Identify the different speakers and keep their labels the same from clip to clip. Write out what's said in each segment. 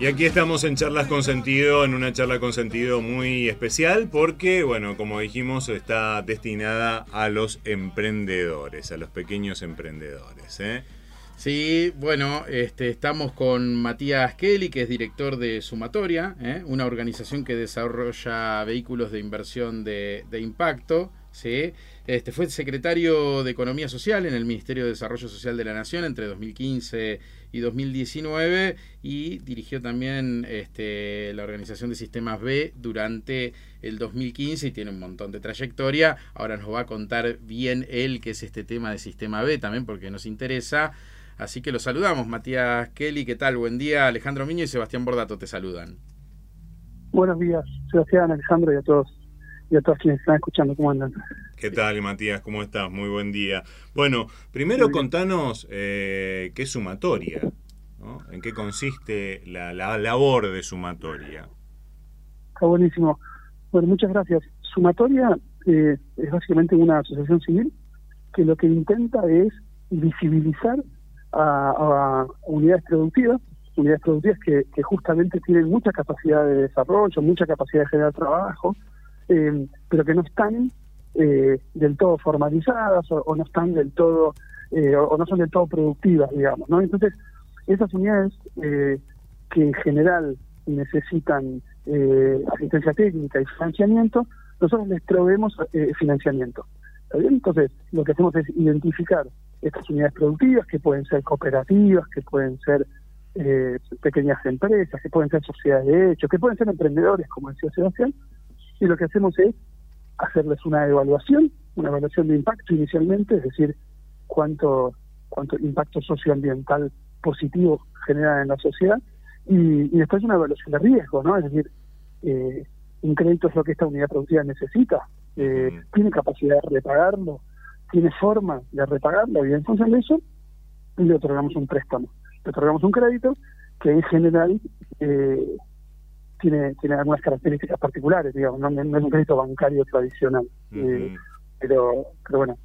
Speaker 1: Y aquí estamos en Charlas con Sentido, en una charla con sentido muy especial porque, bueno, como dijimos, está destinada a los emprendedores, a los pequeños emprendedores. ¿eh?
Speaker 2: Sí, bueno, este, estamos con Matías Kelly, que es director de Sumatoria, ¿eh? una organización que desarrolla vehículos de inversión de, de impacto. ¿sí? Este, fue secretario de Economía Social en el Ministerio de Desarrollo Social de la Nación entre 2015 y 2019 y dirigió también este, la Organización de Sistemas B durante el 2015 y tiene un montón de trayectoria. Ahora nos va a contar bien él qué es este tema de Sistema B también porque nos interesa. Así que los saludamos, Matías Kelly, ¿qué tal? Buen día, Alejandro Miño y Sebastián Bordato te saludan.
Speaker 3: Buenos días, Sebastián, Alejandro y a todos y a todos quienes están escuchando. ¿Cómo andan?
Speaker 1: ¿Qué tal, Matías? ¿Cómo estás? Muy buen día. Bueno, primero contanos eh, qué es sumatoria, ¿no? ¿En qué consiste la, la labor de sumatoria?
Speaker 3: Está buenísimo. Bueno, muchas gracias. Sumatoria eh, es básicamente una asociación civil que lo que intenta es visibilizar a, a unidades productivas, unidades productivas que, justamente tienen mucha capacidad de desarrollo, mucha capacidad de generar trabajo, eh, pero que no están eh, del todo formalizadas o, no están del todo eh, o no son del todo productivas, digamos, ¿no? Entonces, esas unidades eh, que en general necesitan eh, asistencia técnica y financiamiento, nosotros les proveemos eh, financiamiento. ¿Está bien? Entonces, lo que hacemos es identificar estas unidades productivas, que pueden ser cooperativas, que pueden ser eh, pequeñas empresas, que pueden ser sociedades de hecho, que pueden ser emprendedores, como decía Sebastián, y lo que hacemos es hacerles una evaluación, una evaluación de impacto inicialmente, es decir, cuánto, cuánto impacto socioambiental positivo generan en la sociedad, y, y después una evaluación de riesgo, ¿no? Es decir, eh, un crédito es lo que esta unidad productiva necesita, eh, tiene capacidad de repagarlo, tiene forma de repagarlo, y en función de eso le otorgamos un préstamo, le otorgamos un crédito que en general eh, tiene, tiene algunas características particulares, digamos, no, no es un crédito bancario tradicional. Eh, pero, pero bueno,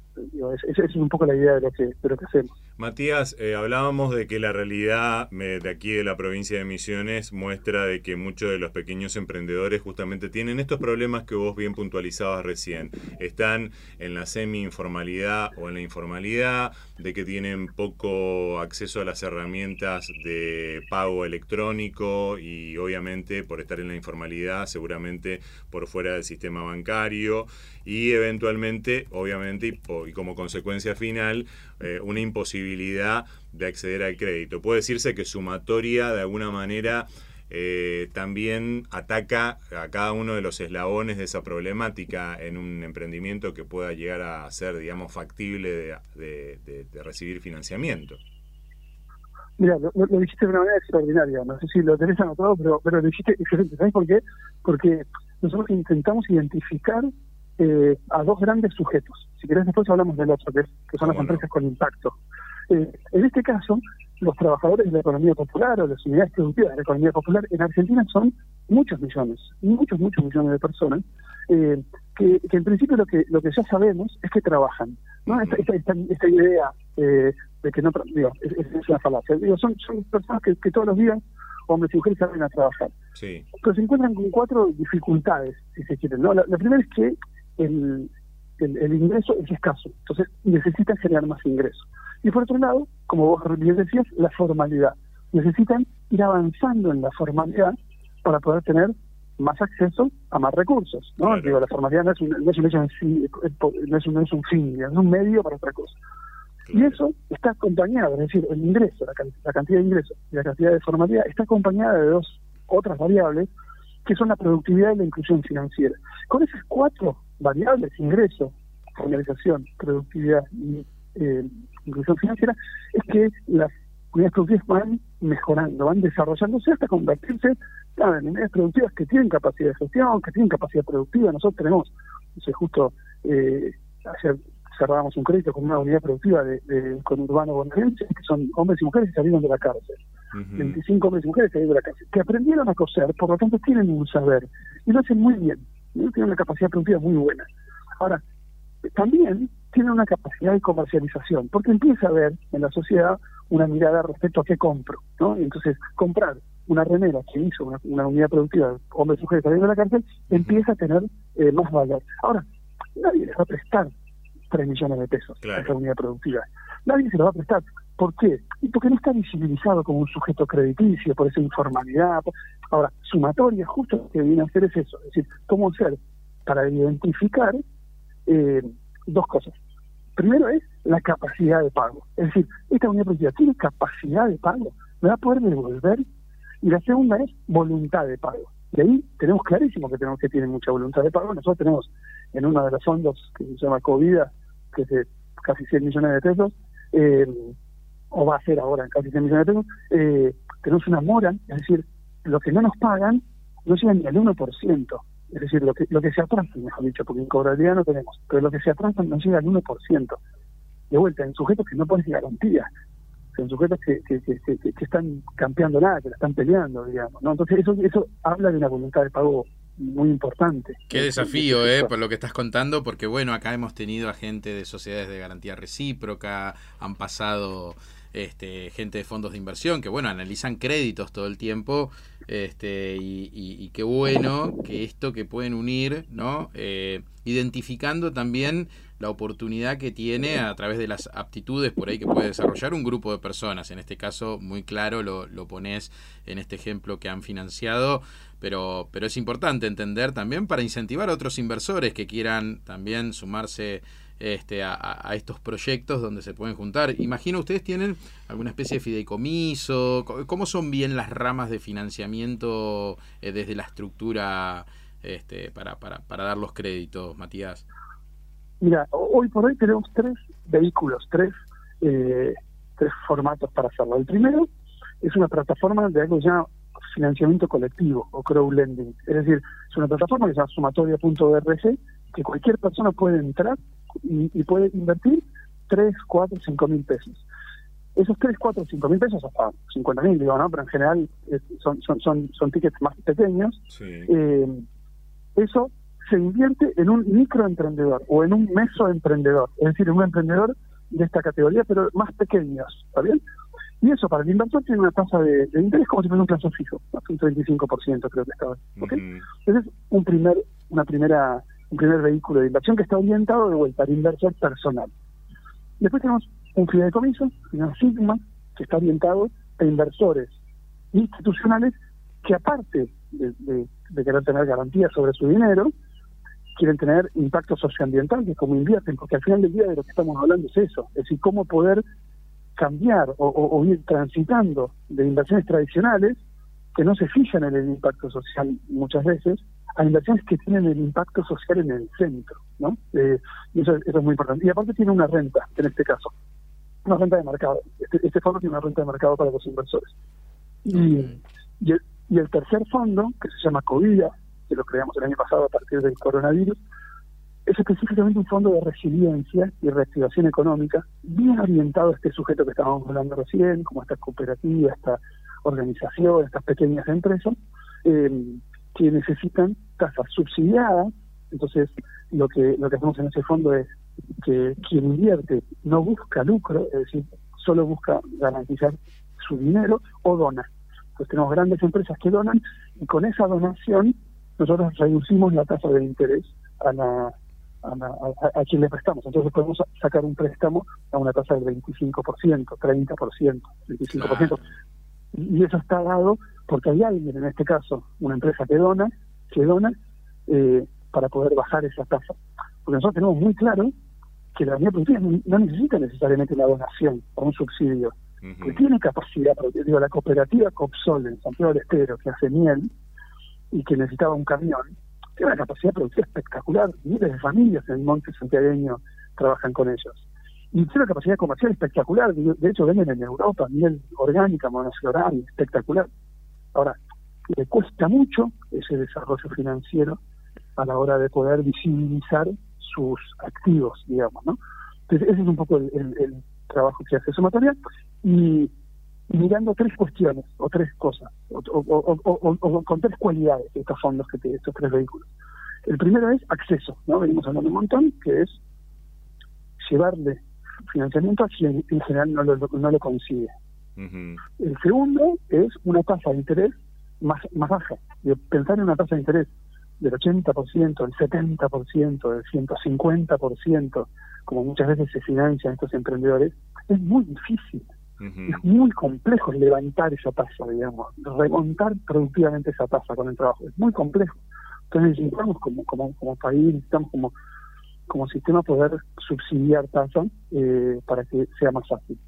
Speaker 3: esa es un poco la idea de lo que, de lo que hacemos.
Speaker 1: Matías, eh, hablábamos de que la realidad de aquí de la provincia de Misiones muestra de que muchos de los pequeños emprendedores justamente tienen estos problemas que vos bien puntualizabas recién. Están en la semi-informalidad o en la informalidad, de que tienen poco acceso a las herramientas de pago electrónico y obviamente por estar en la informalidad seguramente por fuera del sistema bancario y eventualmente, obviamente, y, y como consecuencia final, eh, una imposibilidad de acceder al crédito. Puede decirse que sumatoria de alguna manera eh, también ataca a cada uno de los eslabones de esa problemática en un emprendimiento que pueda llegar a ser, digamos, factible de, de- de- de recibir financiamiento.
Speaker 3: Mira, lo, dijiste de una manera extraordinaria, no sé si lo tenés anotado, pero, pero lo dijiste excelente. ¿Sabes por qué? Porque nosotros intentamos identificar eh, a dos grandes sujetos. Si querés, después hablamos del otro, que, que son las
Speaker 1: ¿Cómo no?
Speaker 3: empresas con impacto. Eh, en este caso, los trabajadores de la economía popular o las unidades productivas de la economía popular en Argentina son muchos millones, muchos, muchos millones de personas, eh, que, que en principio lo que lo que ya sabemos es que trabajan. ¿no? Esta, esta, esta, esta idea eh, de que no, digo, es, es- es una falacia. Digo, son, son personas que, que todos los días, hombres y mujeres, salen a trabajar
Speaker 1: Sí.
Speaker 3: pero se encuentran con cuatro dificultades, si se quieren. ¿no? La, la primera es que el, el, el ingreso es escaso, entonces necesitan generar más ingresos. Y por otro lado, como vos bien decías, la formalidad. Necesitan ir avanzando en la formalidad para poder tener más acceso a más recursos. ¿no?
Speaker 1: Claro.
Speaker 3: Digo, la formalidad no es un, no es un hecho en sí, no es un, no es un fin, es un medio para otra cosa. Y eso está acompañado, es decir, el ingreso, la, la cantidad de ingresos y la cantidad de formalidad está acompañada de dos otras variables que son la productividad y la inclusión financiera. Con esas cuatro variables, ingreso, formalización, productividad y eh, inclusión financiera, es que las unidades productivas van mejorando, van desarrollándose hasta convertirse claro, en unidades productivas que tienen capacidad de gestión, que tienen capacidad productiva. Nosotros tenemos, no sé, justo eh, ayer cerramos un crédito con una unidad productiva de, de conurbano bonaerense, que son hombres y mujeres que salieron de la cárcel. 25 hombres y mujeres que salieron de la cárcel, que aprendieron a coser, por lo tanto tienen un saber, y lo hacen muy bien, ¿no? tienen una capacidad productiva muy buena. Ahora, también tienen una capacidad de comercialización, porque empieza a haber en la sociedad una mirada respecto a qué compro, ¿no? Entonces, comprar una remera que hizo una, una unidad productiva, hombres y mujeres saliendo de la cárcel, empieza a tener eh, más valor. Ahora, nadie les va a prestar 3 millones de pesos
Speaker 1: Claro.
Speaker 3: a esa unidad productiva. Nadie se lo va a prestar. ¿Por qué? Y porque no está visibilizado como un sujeto crediticio, por esa informalidad. Ahora, sumatoria, justo lo que viene a hacer es eso, es decir, cómo hacer para identificar eh, dos cosas. Primero es la capacidad de pago. Es decir, esta unidad productiva tiene capacidad de pago, me va a poder devolver. Y la segunda es voluntad de pago. Y ahí tenemos clarísimo que tenemos que tiene mucha voluntad de pago. Nosotros tenemos en uno de los fondos que se llama Covida, que es de casi 100 millones de pesos, eh, o va a ser ahora en casi 100 millones de pesos, eh, tenemos una mora, es decir, lo que no nos pagan no llega ni al 1%. Es decir, lo que, lo que se atrasa, mejor dicho, porque en cobrabilidad no tenemos, pero lo que se atrasa no llega al 1%. De vuelta, en sujetos que no ponen garantía, en sujetos que, que, que, que- que están campeando nada, que la están peleando, digamos. ¿no? Entonces, eso, eso habla de una voluntad de pago muy importante.
Speaker 2: Qué desafío, ¿eh? Por lo que estás contando, porque bueno, acá hemos tenido a gente de sociedades de garantía recíproca, han pasado este, gente de fondos de inversión que, bueno, analizan créditos todo el tiempo, este, y, y- qué bueno que esto que pueden unir, ¿no? Eh, identificando también la oportunidad que tiene a través de las aptitudes por ahí que puede desarrollar un grupo de personas. En este caso, muy claro lo, lo pones en este ejemplo que han financiado, pero, pero es importante entender también para incentivar a otros inversores que quieran también sumarse este, a, estos proyectos donde se pueden juntar. Imagino ustedes tienen alguna especie de fideicomiso, Co- ¿cómo son bien las ramas de financiamiento eh, desde la estructura este, para, para, para dar los créditos, Matías?
Speaker 3: Mira, hoy por hoy tenemos tres vehículos, tres, eh, tres formatos para hacerlo. El primero es una plataforma de algo llama financiamiento colectivo o crowdlending. Es decir, es una plataforma que se llama sumatoria.org que cualquier persona puede entrar y, y puede invertir 3, 4, 5 mil pesos. Esos 3, 4, 5 mil pesos hasta 50 mil, digo, ¿no? Pero en general son, son, son, son tickets más pequeños.
Speaker 1: Sí.
Speaker 3: Eh, eso se invierte en un microemprendedor o en un mesoemprendedor, es decir, en un emprendedor de esta categoría, pero más pequeños, ¿está bien? Y eso para el inversor tiene una tasa de, de interés como si fuera un plazo fijo, un 35% creo que estaba. ¿ok?
Speaker 1: Ujú.
Speaker 3: Ese es un primer, una primera, un primer vehículo de inversión que está orientado de vuelta al inversor personal. Después tenemos un fideicomiso, una Sigma, que está orientado a inversores institucionales que aparte de, querer tener garantías sobre su dinero, quieren tener impacto socioambiental, que como invierten, porque al final del día de lo que estamos hablando es eso, es decir, cómo poder cambiar o ir transitando de inversiones tradicionales que no se fijan en el impacto social muchas veces, a inversiones que tienen el impacto social en el centro, ¿no? Eh, y eso, eso es muy importante. Y aparte tiene una renta, en este caso, una renta de mercado. Este, este fondo tiene una renta de mercado para los inversores. Y, y, el, y el tercer fondo, que se llama COVIDA, que lo creamos el año pasado a partir del coronavirus, es específicamente un fondo de resiliencia y reactivación económica, bien orientado a este sujeto que estábamos hablando recién, como esta cooperativa, esta organización, estas pequeñas empresas, eh, que necesitan tasas subsidiadas. Entonces, lo que, lo que hacemos en ese fondo es que quien invierte no busca lucro, es decir, solo busca garantizar su dinero o dona. Entonces tenemos grandes empresas que donan y con esa donación nosotros reducimos la tasa de interés a, la, a, a- a quien le prestamos. Entonces podemos sacar un préstamo a una tasa del 25%, 30%, 25%. Y eso está dado porque hay alguien, en este caso, una empresa que dona, que dona eh, para poder bajar esa tasa. Porque nosotros tenemos muy claro que la unidad productiva no necesita necesariamente una donación o un subsidio,
Speaker 1: Ujú.
Speaker 3: que tiene capacidad, digo, la cooperativa Copsol en Santiago del Estero, que hace miel y que necesitaba un camión, tiene una capacidad productiva espectacular, miles de familias en el monte santiagueño trabajan con ellos. Y tiene una capacidad comercial espectacular, de hecho venden en Europa miel orgánica, monofloral, espectacular. Ahora, le cuesta mucho ese desarrollo financiero a la hora de poder visibilizar sus activos, digamos, ¿no? Entonces, ese es un poco el, trabajo que hace Sumatoria y mirando tres cuestiones o tres cosas o, con tres cualidades de estos fondos que estos tres vehículos. El primero es acceso, ¿no? Venimos hablando un montón, que es llevarle financiamiento en general no lo, no lo consigue. El segundo es una tasa de interés más, más baja. Pensar en una tasa de interés del 80%, del 70%, del 150%, como muchas veces se financian estos emprendedores, es muy difícil. Es muy complejo levantar esa tasa, digamos, remontar productivamente esa tasa con el trabajo. Es muy complejo. Entonces necesitamos como, como, como país, necesitamos como, como sistema poder subsidiar tasa eh, para que sea más fácil.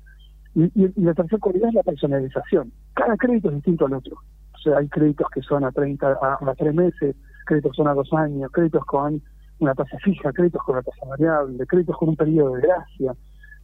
Speaker 3: Y, la tercera cualidad es la personalización. Cada crédito es distinto al otro. O sea, hay créditos que son a 30, a, a 3 meses, créditos son a dos años, créditos con una tasa fija, créditos con una tasa variable, créditos con un periodo de gracia,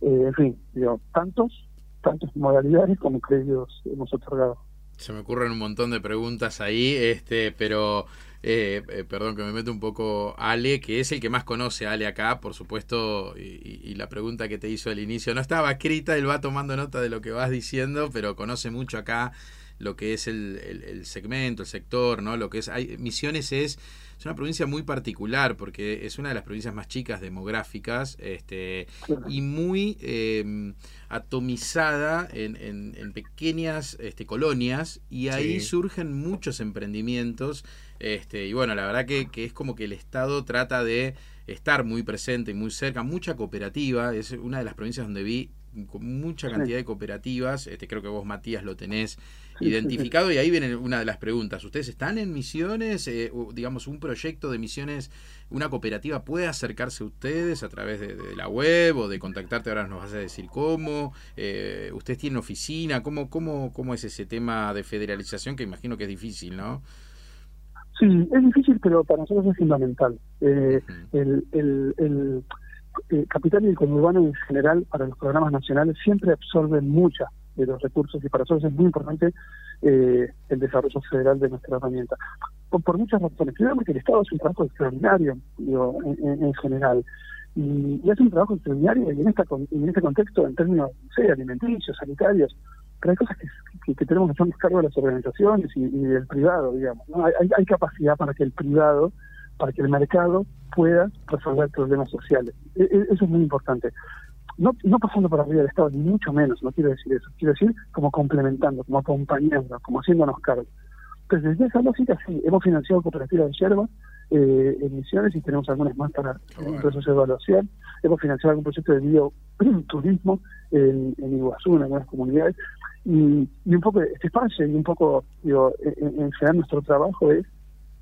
Speaker 3: eh, en fin, digo, tantos, tantas modalidades como créditos hemos otorgado.
Speaker 2: Se me ocurren un montón de preguntas ahí, este, pero eh, eh, perdón que me mete un poco Ale, que es el que más conoce a Ale acá, por supuesto, y, la pregunta que te hizo al inicio no estaba escrita, él va tomando nota de lo que vas diciendo, pero conoce mucho acá lo que es el, el, segmento, el sector, ¿no? Lo que es. Hay, Misiones es, es una provincia muy particular porque es una de las provincias más chicas demográficas este, y muy em, atomizada en, en, pequeñas este, colonias y ahí surgen muchos emprendimientos. Este, y bueno, la verdad que, que es como que el Estado trata de estar muy presente y muy cerca, mucha cooperativa, es una de las provincias donde vi mucha cantidad de cooperativas, este, creo que vos Matías lo tenés identificado y ahí viene una de las preguntas. ¿Ustedes están en misiones? Eh, digamos, un proyecto de misiones, una cooperativa puede acercarse a ustedes a través de, la web o de contactarte, ahora nos vas a decir cómo. Eh, ¿Ustedes tienen oficina? ¿Cómo, cómo, ¿Cómo es ese tema de federalización que imagino que es difícil, no?
Speaker 3: Sí, es difícil, pero para nosotros es fundamental. Eh, el, el, el capital y el conurbano en general para los programas nacionales siempre absorben mucha de los recursos y para nosotros es muy importante eh, el desarrollo federal de nuestra herramienta. Por, muchas razones. Primero porque el Estado es un trabajo extraordinario digo, en, general. Y, y, es un trabajo extraordinario y en, esta, en este contexto, en términos no alimenticios, sanitarios, pero hay cosas que, que, tenemos que hacernos cargo de las organizaciones y, del privado, digamos. ¿no? Hay, hay capacidad para que el privado, para que el mercado pueda resolver problemas sociales. E, e, eso es muy importante no, no pasando por arriba del Estado, ni mucho menos, no quiero decir eso, quiero decir como complementando, como acompañando, como haciéndonos cargo. Entonces, desde esa lógica, sí, hemos financiado cooperativas de yerba eh, en Misiones y tenemos algunas más para el proceso de evaluación. Hemos financiado algún proyecto de bioturismo en, en Iguazú, en algunas comunidades. Y, y un poco este espacio y un poco, digo, en, general nuestro trabajo es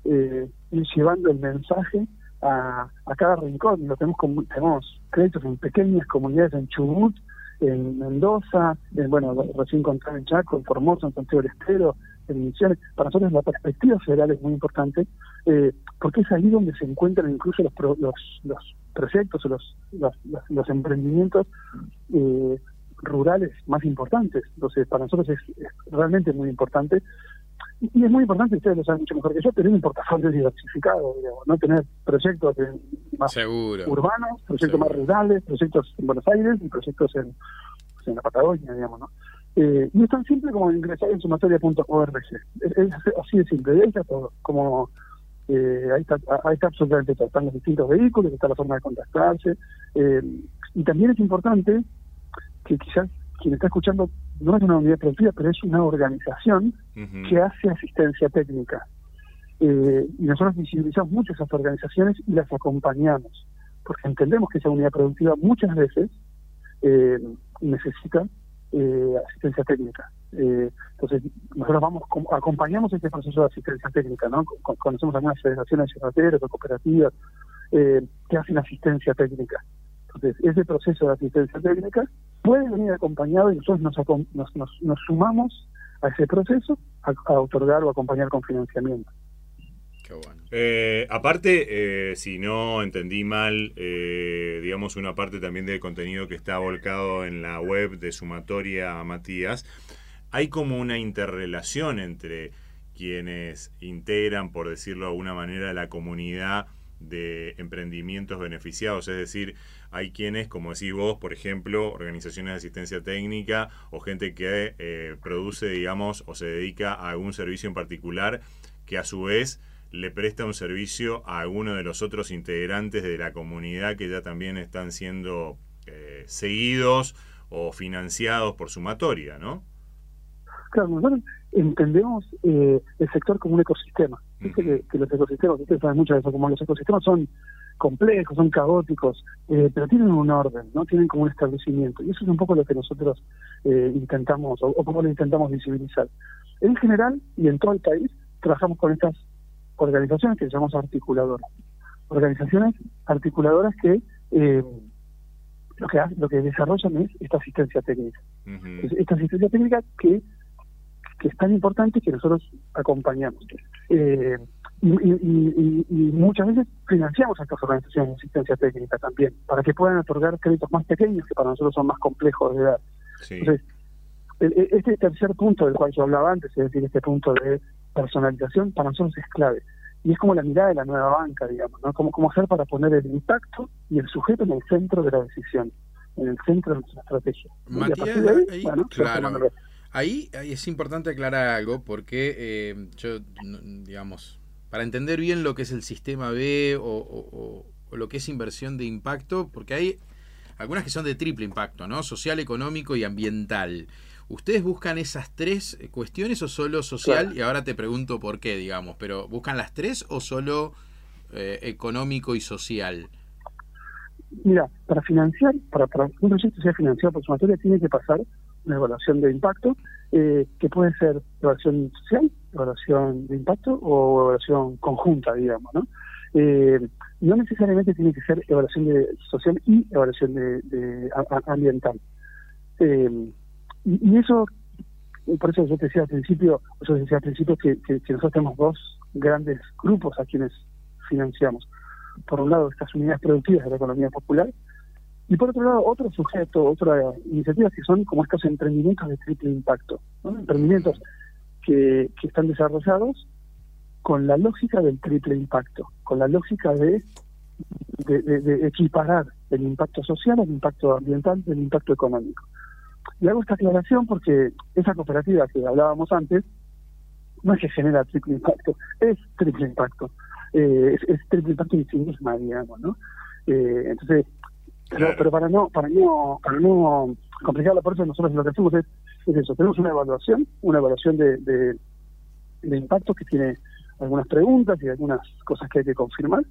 Speaker 3: eh, ir llevando el mensaje a, a cada rincón. Lo tenemos, como, tenemos créditos en pequeñas comunidades en Chubut, en Mendoza, en, bueno, recién encontrado en Chaco, en Formosa, en Santiago del Estero, en Misiones. Para nosotros la perspectiva federal es muy importante, eh, porque es ahí donde se encuentran incluso los, los, los proyectos o los, los, los, emprendimientos eh, rurales más importantes. Entonces, para nosotros es realmente muy importante y es muy importante, ustedes lo saben mucho mejor que yo, tener un portafolio diversificado, digamos, no tener proyectos más urbanos, proyectos más rurales, proyectos en Buenos Aires y proyectos en, en la Patagonia, digamos, ¿no? Eh, y es tan simple como ingresar en sumatoria.org. Es, es, así de simple, ahí está todo. Como, eh, ahí, está, ahí está absolutamente todo. Están los distintos vehículos, está la forma de contactarse. Eh, y también es importante que quizás quien está escuchando no es una unidad productiva, pero es una organización que hace asistencia técnica. Eh, y nosotros visibilizamos mucho esas organizaciones y las acompañamos, porque entendemos que esa unidad productiva muchas veces eh, necesita eh, asistencia técnica. entonces, nosotros vamos acompañamos este proceso de asistencia técnica, ¿no? Conocemos algunas federaciones de o cooperativas que hacen asistencia técnica. Entonces, ese proceso de asistencia técnica puede venir acompañado y nosotros nos, sumamos a ese proceso a, otorgar o acompañar con financiamiento.
Speaker 2: Qué bueno.
Speaker 1: Eh, aparte, eh, si no entendí mal, eh, digamos, una parte también del contenido que está volcado en la web de Sumatoria Matías, hay como una interrelación entre quienes integran, por decirlo de alguna manera, la comunidad de emprendimientos beneficiados, es decir, hay quienes, como decís vos, por ejemplo, organizaciones de asistencia técnica o gente que eh, produce, digamos, o se dedica a algún servicio en particular, que a su vez le presta un servicio a alguno de los otros integrantes de la comunidad que ya también están siendo eh, seguidos o financiados por sumatoria, ¿no?
Speaker 3: Claro, nosotros entendemos eh, el sector como un ecosistema. Dice que, que los ecosistemas, ustedes saben mucho de eso, como los ecosistemas son complejos, son caóticos, eh, pero tienen un orden, no tienen como un establecimiento. Y eso es un poco lo que nosotros eh, intentamos, o, o como lo intentamos visibilizar. En general y en todo el país, trabajamos con estas organizaciones que llamamos articuladoras. Organizaciones articuladoras que eh, lo que lo que desarrollan es esta asistencia técnica. Esta asistencia técnica que, que es tan importante que nosotros acompañamos. Eh, y, y- y- y muchas veces financiamos a estas organizaciones de asistencia técnica también, para que puedan otorgar créditos más pequeños que para nosotros son más complejos de dar.
Speaker 1: Sí.
Speaker 3: Entonces, el- el- este tercer punto del cual yo hablaba antes, es decir, este punto de personalización, para nosotros es clave. Y es como la mirada de la nueva banca, digamos, ¿no? Cómo, cómo hacer para poner el impacto y el sujeto en el centro de la decisión, en el centro de nuestra estrategia. Y a
Speaker 2: Matías,
Speaker 3: partir de ahí, bueno,
Speaker 2: claro. Ahí, ahí es importante aclarar algo porque eh, yo, digamos, para entender bien lo que es el sistema B o, o- o- o lo que es inversión de impacto, porque hay algunas que son de triple impacto, ¿no? Social, económico y ambiental. ¿Ustedes buscan esas tres eh, cuestiones o solo social?
Speaker 3: Claro.
Speaker 2: Y ahora te pregunto por qué, digamos, pero ¿buscan las tres o solo eh, económico y social?
Speaker 3: Mira, para financiar, para, para un proyecto sea financiado por sumatoria, tiene que pasar una evaluación de impacto, eh, que puede ser evaluación social, evaluación de impacto o evaluación conjunta, digamos, ¿no? Eh, no necesariamente tiene que ser evaluación de, social y evaluación de, ambiental. Eh, y, eso, por eso yo te decía al principio, yo decía al principio que nosotros tenemos dos grandes grupos a quienes financiamos por un lado estas unidades productivas de la economía popular y por otro lado otro sujeto, otras iniciativas que son como estos emprendimientos de triple impacto, ¿no? emprendimientos que, que están desarrollados con la lógica del triple impacto, con la lógica de, equiparar el impacto social, el impacto ambiental, el impacto económico. Y hago esta aclaración porque esa cooperativa que hablábamos antes no es que genera triple impacto, es triple impacto eh, es, es triple impacto en sí misma, digamos, ¿no? Eh, entonces, pero,
Speaker 1: Claro.
Speaker 3: pero para no para no para no complicarlo, por eso nosotros lo que hacemos es, es eso, tenemos una evaluación, una evaluación de, de, de impacto que tiene algunas preguntas y algunas cosas que hay que confirmar.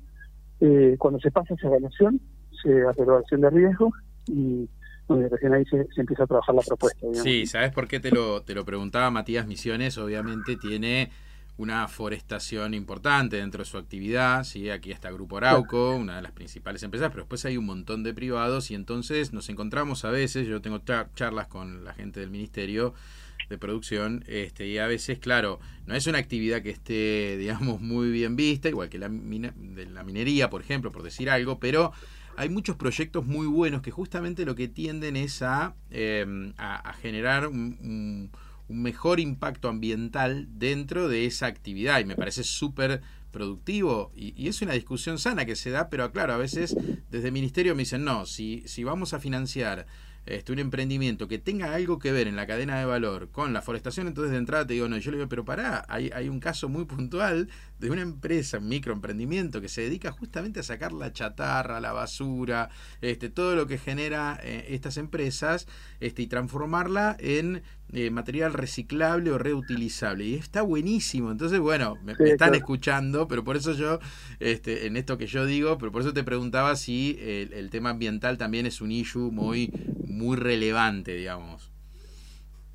Speaker 3: Eh, cuando se pasa esa evaluación, se hace evaluación de riesgo y bueno, recién ahí se, se empieza a trabajar la propuesta. digamos.
Speaker 2: Sí, ¿sabes por qué te lo, te lo preguntaba Matías Misiones? Obviamente tiene una forestación importante dentro de su actividad, ¿sí? aquí está Grupo Arauco, una de las principales empresas, pero después hay un montón de privados y entonces nos encontramos a veces, yo tengo char- charlas con la gente del ministerio de producción este, y a veces, claro, no es una actividad que esté, digamos, muy bien vista, igual que la, mina- de la minería, por ejemplo, por decir algo, pero hay muchos proyectos muy buenos que justamente lo que tienden es a, eh, a, a generar un, un- un mejor impacto ambiental dentro de esa actividad. Y me parece súper productivo. Y, es una discusión sana que se da, pero claro, a veces desde el ministerio me dicen, no, si, si vamos a financiar este, un emprendimiento que tenga algo que ver en la cadena de valor con la forestación, entonces de entrada te digo, no, yo le digo, pero pará, hay, hay un caso muy puntual de una empresa, un microemprendimiento que se dedica justamente a sacar la chatarra, la basura, este, todo lo que genera eh, estas empresas este, y transformarla en eh, material reciclable o reutilizable. Y está buenísimo. Entonces, bueno, me,
Speaker 3: Sí,
Speaker 2: me están
Speaker 3: claro.
Speaker 2: escuchando, pero por eso yo, este, en esto que yo digo, pero por eso te preguntaba si el, el tema ambiental también es un issue muy, muy relevante, digamos.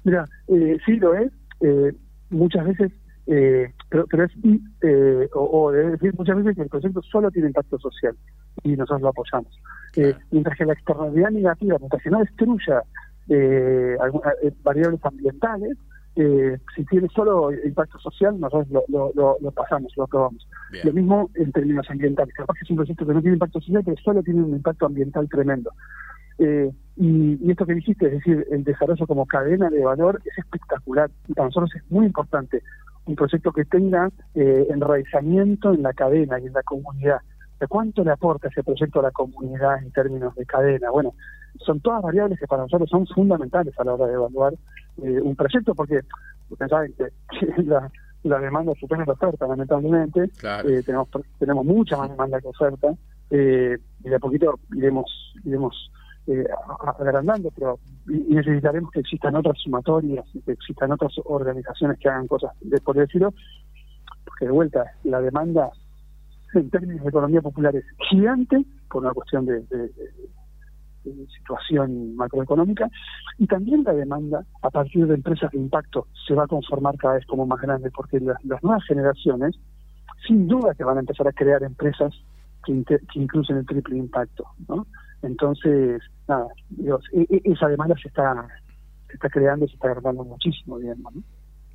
Speaker 3: Mira, eh, sí lo es. eh, muchas veces, eh, pero, pero es, y, eh, o, o debe decir muchas veces que el proyecto solo tiene impacto social y nosotros lo apoyamos.
Speaker 2: Claro.
Speaker 3: mientras que la externalidad negativa, mientras que no destruya eh, alguna- eh, variables ambientales, Eh, si tiene solo impacto social, nosotros lo, lo, lo, pasamos, lo aprobamos. Lo mismo en términos ambientales. Capaz que es un proyecto que no tiene impacto social, pero solo tiene un impacto ambiental tremendo. Eh, y, esto que dijiste, es decir, el desarrollo como cadena de valor es espectacular y para nosotros es muy importante un proyecto que tenga eh, enraizamiento en la cadena y en la comunidad. ¿De cuánto le aporta ese proyecto a la comunidad en términos de cadena? Bueno, son todas variables que para nosotros son fundamentales a la hora de evaluar eh, un proyecto porque ustedes saben que, la, la, demanda supera la oferta, lamentablemente. Eh, tenemos, tenemos mucha más demanda que oferta eh, y de a poquito iremos, iremos eh, agrandando, pero y necesitaremos que existan otras sumatorias, que existan otras organizaciones que hagan cosas de por decirlo, porque de vuelta la demanda en términos de economía popular es gigante por una cuestión de, situación macroeconómica y también la demanda a partir de empresas de impacto se va a conformar cada vez como más grande porque las, nuevas generaciones sin duda que van a empezar a crear empresas que, incluyen el triple impacto, ¿no? Entonces, nada, e, e, esa demanda se está, se está creando se está agregando muchísimo, digamos, ¿no?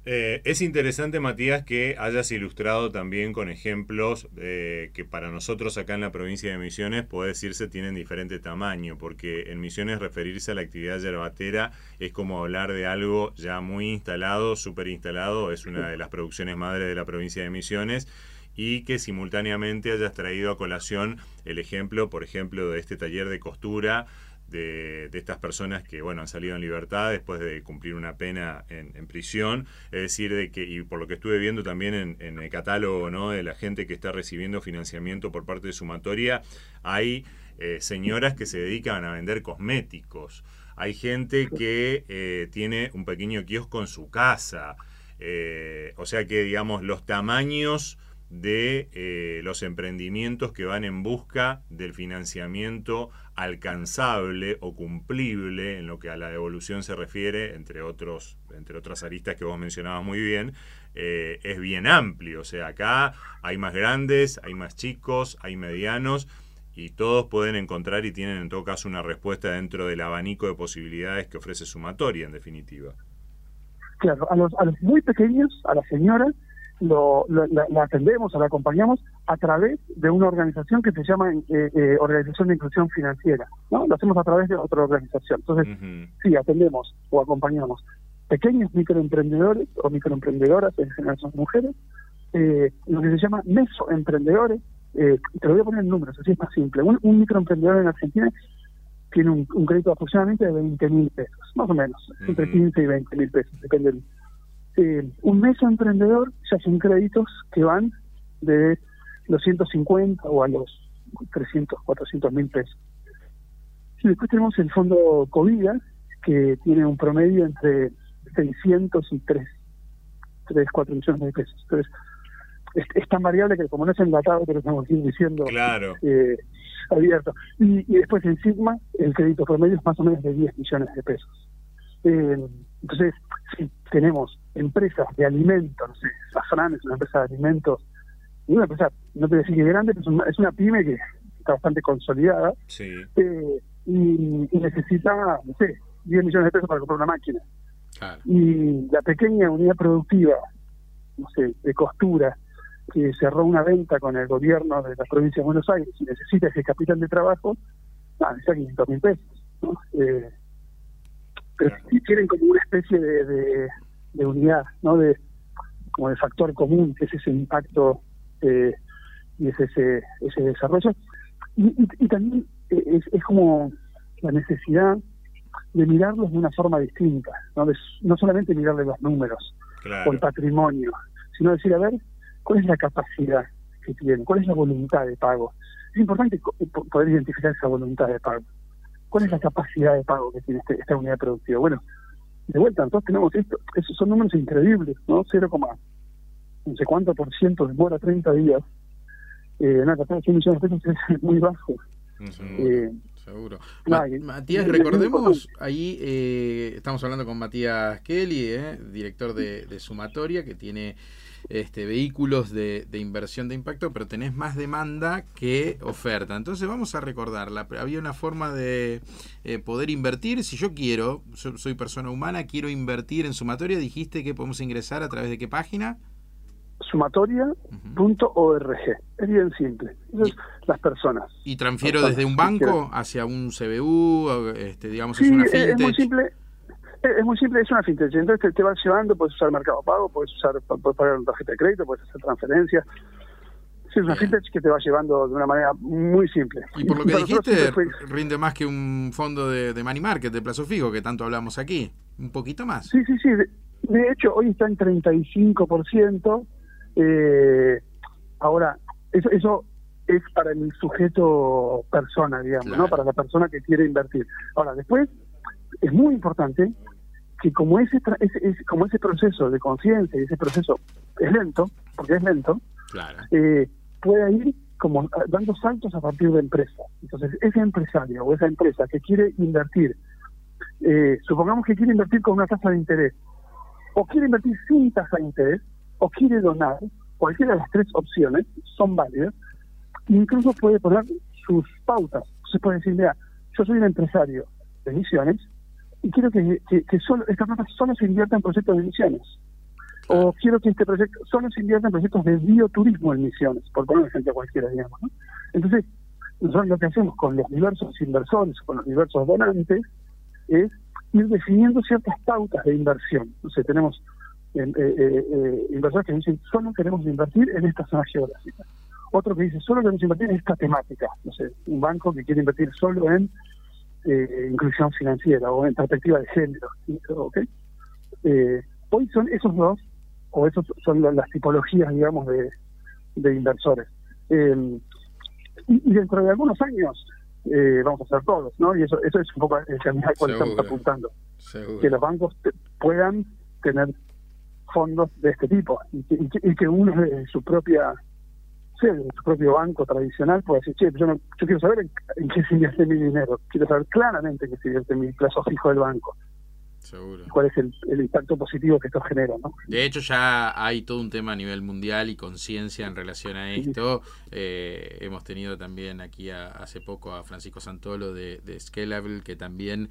Speaker 1: Eh, es interesante, Matías, que hayas ilustrado también con ejemplos eh, que para nosotros acá en la provincia de Misiones, puede decirse, tienen diferente tamaño, porque en Misiones referirse a la actividad yerbatera es como hablar de algo ya muy instalado, súper instalado, es una de las producciones madres de la provincia de Misiones y que simultáneamente hayas traído a colación el ejemplo, por ejemplo, de este taller de costura de, estas personas que bueno han salido en libertad después de cumplir una pena en, prisión. Es decir de que y por lo que estuve viendo también en, el catálogo no de la gente que está recibiendo financiamiento por parte de sumatoria hay eh, señoras que se dedican a vender cosméticos. Hay gente que eh, tiene un pequeño kiosco en su casa. Eh, o sea que digamos los tamaños de eh, los emprendimientos que van en busca del financiamiento alcanzable o cumplible en lo que a la devolución se refiere, entre, otros, entre otras aristas que vos mencionabas muy bien, eh, es bien amplio. O sea, acá hay más grandes, hay más chicos, hay medianos y todos pueden encontrar y tienen en todo caso una respuesta dentro del abanico de posibilidades que ofrece Sumatoria, en definitiva.
Speaker 3: Claro, a los, a los muy pequeños, a las señoras, lo, la, atendemos o la acompañamos a través de una organización que se llama eh, eh, Organización de Inclusión Financiera, ¿no? Lo hacemos a través de otra organización. Entonces, sí, atendemos o acompañamos pequeños microemprendedores o microemprendedoras, en general son mujeres, eh, lo que se llama mesoemprendedores, eh, te lo voy a poner en números, así es más simple. Un, microemprendedor en Argentina tiene un, crédito aproximadamente de 20 mil pesos, más o menos, entre 15 y 20 mil pesos, depende del eh, un mes emprendedor ya son créditos que van de los 150 o a los 300, 400 mil pesos. Y después tenemos el fondo COVID, que tiene un promedio entre 600 y 3, 3 4 millones de pesos. Entonces, es, tan variable que como no es enlatado, pero estamos diciendo
Speaker 1: claro.
Speaker 3: eh, abierto. Y, y, después en Sigma, el crédito promedio es más o menos de 10 millones de pesos. Eh, entonces, sí, tenemos empresas de alimentos, no sé, Safran es una empresa de alimentos, y una empresa, no te decir que grande, pero es una, pyme que está bastante consolidada eh, y, necesita, no sé, 10 millones de pesos para comprar una máquina. Y la pequeña unidad productiva, no sé, de costura, que cerró una venta con el gobierno de la provincia de Buenos Aires y necesita ese capital de trabajo, ah, necesita 500 mil pesos. ¿no? Eh, pero sí quieren como una especie de, de, unidad, ¿no? De, como de factor común, que es ese impacto eh, y es ese, ese desarrollo. Y, y, también eh, es, es, como la necesidad de mirarlos de una forma distinta, no, no solamente mirarle los números o el patrimonio, sino decir, a ver, ¿cuál es la capacidad que tienen? ¿Cuál es la voluntad de pago? Es importante poder identificar esa voluntad de pago. ¿Cuál es la capacidad de pago que tiene este, esta unidad productiva? Bueno, de vuelta, nosotros tenemos esto, esos son números increíbles, ¿no? 0, no sé cuánto por ciento demora 30 días. Eh, nada, 100 millones de pesos es muy bajo.
Speaker 2: Eh, seguro. Matías, recordemos, ahí eh, estamos hablando con Matías Kelly, eh, director de, de, Sumatoria, que tiene este, vehículos de, de inversión de impacto, pero tenés más demanda que oferta. Entonces vamos a recordarla. Había una forma de eh, poder invertir. Si yo quiero, soy persona humana, quiero invertir en sumatoria, dijiste que podemos ingresar a través de qué página?
Speaker 3: sumatoria.org. Es bien simple. Las personas.
Speaker 2: ¿Y transfiero
Speaker 3: Personas
Speaker 2: desde un banco hacia un CBU? Este, digamos,
Speaker 3: Sí,
Speaker 2: es una
Speaker 3: es, es muy simple. Es muy simple, es una fintech. Entonces te, te vas llevando, puedes usar Mercado Pago, puedes usar puedes pagar una tarjeta de crédito, puedes hacer transferencias. Sí, es una fintech que te va llevando de una manera muy simple.
Speaker 2: Y por lo que dijiste,
Speaker 3: fue-
Speaker 2: rinde más que un fondo de, de money market, de plazo fijo, que tanto hablamos aquí. Un poquito más.
Speaker 3: Sí, sí, sí. De, de hecho, hoy está en 35%. Eh, ahora, eso, eso es para el sujeto persona, digamos,
Speaker 2: Claro.
Speaker 3: ¿no? Para la persona que quiere invertir. Ahora, después, es muy importante que como ese, tra- ese, como ese proceso de conciencia y ese proceso es lento, porque es lento,
Speaker 2: Claro.
Speaker 3: eh, pueda ir como ah, dando saltos a partir de empresa. Entonces, ese empresario o esa empresa que quiere invertir, eh, supongamos que quiere invertir con una tasa de interés, o quiere invertir sin tasa de interés, o quiere donar, cualquiera de las tres opciones son válidas, incluso puede poner sus pautas. Se puede decir, mira, yo soy un empresario de emisiones y quiero que, que, que solo, esta plata solo se invierta en proyectos de emisiones. O quiero que este proyecto solo se invierta en proyectos de bioturismo en Misiones, por poner un ejemplo cualquiera, digamos. ¿no? Entonces, nosotros lo que hacemos con los diversos inversores, con los diversos donantes, es ir definiendo ciertas pautas de inversión. Entonces, tenemos eh, eh, eh, inversores que dicen, solo queremos invertir en esta zona geográfica. Otro que dice, solo queremos invertir en esta temática. No sé, un banco que quiere invertir solo en eh, inclusión financiera o en perspectiva de género. ¿ok? Eh, hoy son esos dos, o esos son la- las tipologías, digamos, de, de inversores. Eh, y, y dentro de algunos años eh, vamos a hacer todos, ¿no? Y eso, eso es un poco el camino al cual estamos apuntando.
Speaker 2: Seguro.
Speaker 3: Que los bancos te- puedan tener fondos de este tipo y que, y que- y que uno de su propia sí, de su propio banco tradicional pueda decir, che, yo, no- yo quiero saber en, en qué se invierte mi dinero, quiero saber claramente en qué se invierte mi plazo fijo del banco,
Speaker 2: Seguro.
Speaker 3: cuál es el, el impacto positivo que esto genera, ¿no?
Speaker 2: De hecho, ya hay todo un tema a nivel mundial y conciencia en relación a esto. Eh, hemos tenido también aquí a- hace poco a Francisco Santolo de, de Scalable, que también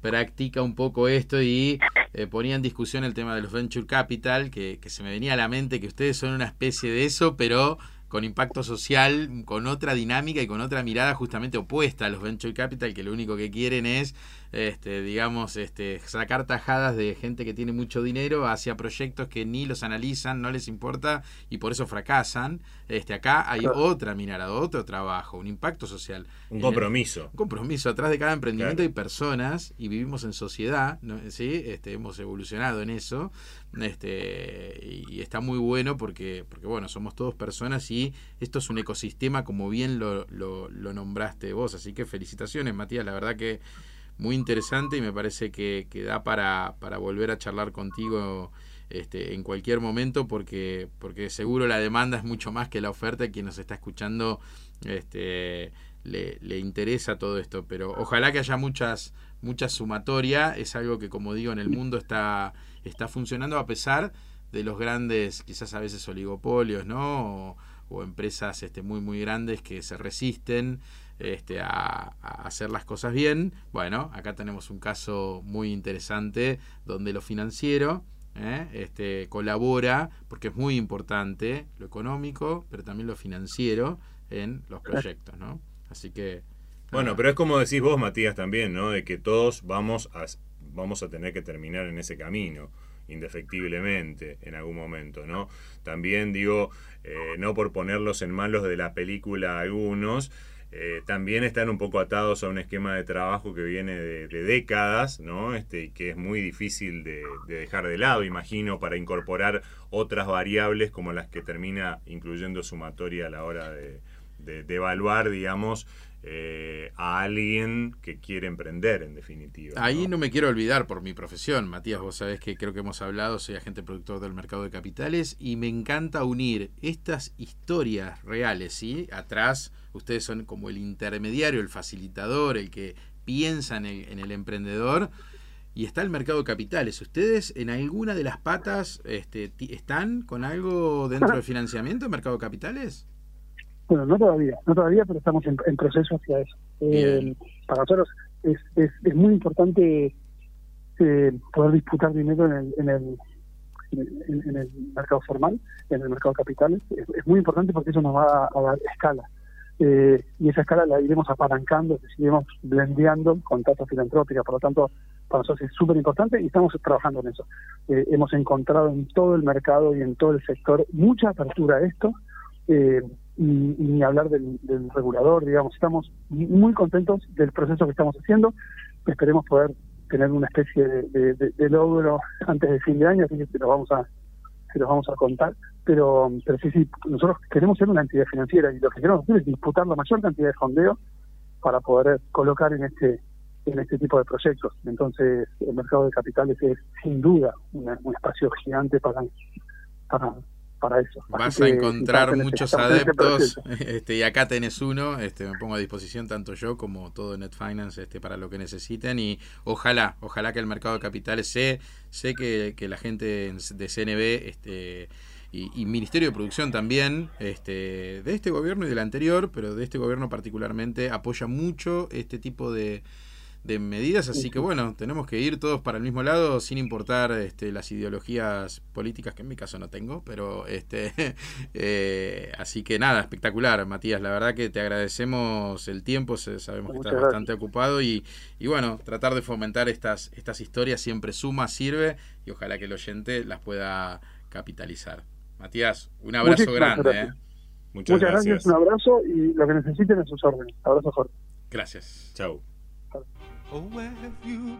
Speaker 2: practica un poco esto y eh, ponía en discusión el tema de los venture capital, que, que se me venía a la mente que ustedes son una especie de eso, pero con impacto social, con otra dinámica y con otra mirada justamente opuesta a los venture capital, que lo único que quieren es, este, digamos, este, sacar tajadas de gente que tiene mucho dinero hacia proyectos que ni los analizan, no les importa y por eso fracasan. Este, acá hay
Speaker 3: Claro.
Speaker 2: otra mirada, otro trabajo, un impacto social.
Speaker 1: Un
Speaker 2: el-
Speaker 1: compromiso.
Speaker 2: un compromiso atrás de cada emprendimiento
Speaker 1: Claro.
Speaker 2: hay personas y vivimos en sociedad ¿no? sí este hemos evolucionado en eso este y está muy bueno porque porque bueno somos todos personas y esto es un ecosistema como bien lo, lo, lo nombraste vos así que felicitaciones Matías la verdad que muy interesante y me parece que, que da para, para volver a charlar contigo este, en cualquier momento porque, porque seguro la demanda es mucho más que la oferta y quien nos está escuchando este, le, le interesa todo esto, pero ojalá que haya muchas mucha sumatoria, es algo que como digo en el mundo está, está funcionando a pesar de los grandes, quizás a veces oligopolios, ¿no? O, o empresas este, muy muy grandes que se resisten este, a, a hacer las cosas bien. Bueno, acá tenemos un caso muy interesante donde lo financiero ¿eh? este, colabora, porque es muy importante lo económico, pero también lo financiero en los proyectos, ¿no? Así que...
Speaker 1: Bueno, pero es como decís vos, Matías, también, ¿no? De que todos vamos a, vamos a tener que terminar en ese camino, indefectiblemente, en algún momento, ¿no? También digo, eh, no por ponerlos en malos de la película algunos, eh, también están un poco atados a un esquema de trabajo que viene de, décadas, ¿no? Este, y que es muy difícil de, de dejar de lado, imagino, para incorporar otras variables como las que termina incluyendo sumatoria a la hora de, evaluar, digamos, eh, a alguien que quiere emprender, en definitiva.
Speaker 2: Ahí no me quiero olvidar por mi profesión, Matías, vos sabés que creo que hemos hablado, soy agente productor del mercado de capitales y me encanta unir estas historias reales, ¿sí? Atrás, ustedes son como el intermediario, el facilitador, el que piensa en el, en el emprendedor y está el mercado de capitales. ¿Ustedes en alguna de las patas este, están con algo dentro de financiamiento en mercado de capitales?
Speaker 3: Bueno, no todavía, no todavía, pero estamos en, en proceso hacia eso. Eh, para nosotros es, es, es muy importante eh, poder disputar dinero en el, en el en, en el mercado formal, en el mercado de capitales. Es, es muy importante porque eso nos va a, a dar escala. Eh, y esa escala la iremos apalancando, es iremos blendeando con tasa filantrópica. Por lo tanto, para nosotros es súper importante y estamos trabajando en eso. Eh, hemos encontrado en todo el mercado y en todo el sector mucha apertura a esto. Eh, y, ni hablar del, del regulador, digamos, estamos muy contentos del proceso que estamos haciendo. Esperemos poder tener una especie de, logro antes de fin de año, así que lo vamos a te los vamos a contar. Pero, pero sí, sí, nosotros queremos ser una entidad financiera y lo que queremos hacer es disputar la mayor cantidad de fondeo para poder colocar en este en este tipo de proyectos. Entonces, el mercado de capitales es sin duda una- un espacio gigante para para, para eso.
Speaker 2: Vas a encontrar muchos adeptos, este, y acá tenés uno, este, me pongo a disposición tanto yo como todo Net Finance este, para lo que necesiten y ojalá, ojalá que el mercado de capitales, sé, sé que, que la gente en- de CNB este, y, y Ministerio de Producción también, este, de este gobierno y del anterior, pero de este gobierno particularmente, apoya mucho este tipo de, de medidas, así que bueno, tenemos que ir todos para el mismo lado sin importar este, las ideologías políticas, que en mi caso no tengo, pero este eh, así que nada, espectacular, Matías, la verdad que te agradecemos el tiempo, sabemos que
Speaker 3: Muchas
Speaker 2: estás
Speaker 3: gracias.
Speaker 2: bastante ocupado y, y bueno, tratar de fomentar estas, estas historias siempre suma, sirve y ojalá que el oyente las pueda capitalizar. Matías, un abrazo
Speaker 3: Muchísimas
Speaker 2: grande.
Speaker 3: gracias.
Speaker 2: ¿eh?
Speaker 1: Muchas,
Speaker 3: Muchas gracias, un abrazo y lo que necesiten a sus órdenes. Abrazo, Jorge.
Speaker 2: Gracias.
Speaker 1: Chau.
Speaker 4: Oh, where have you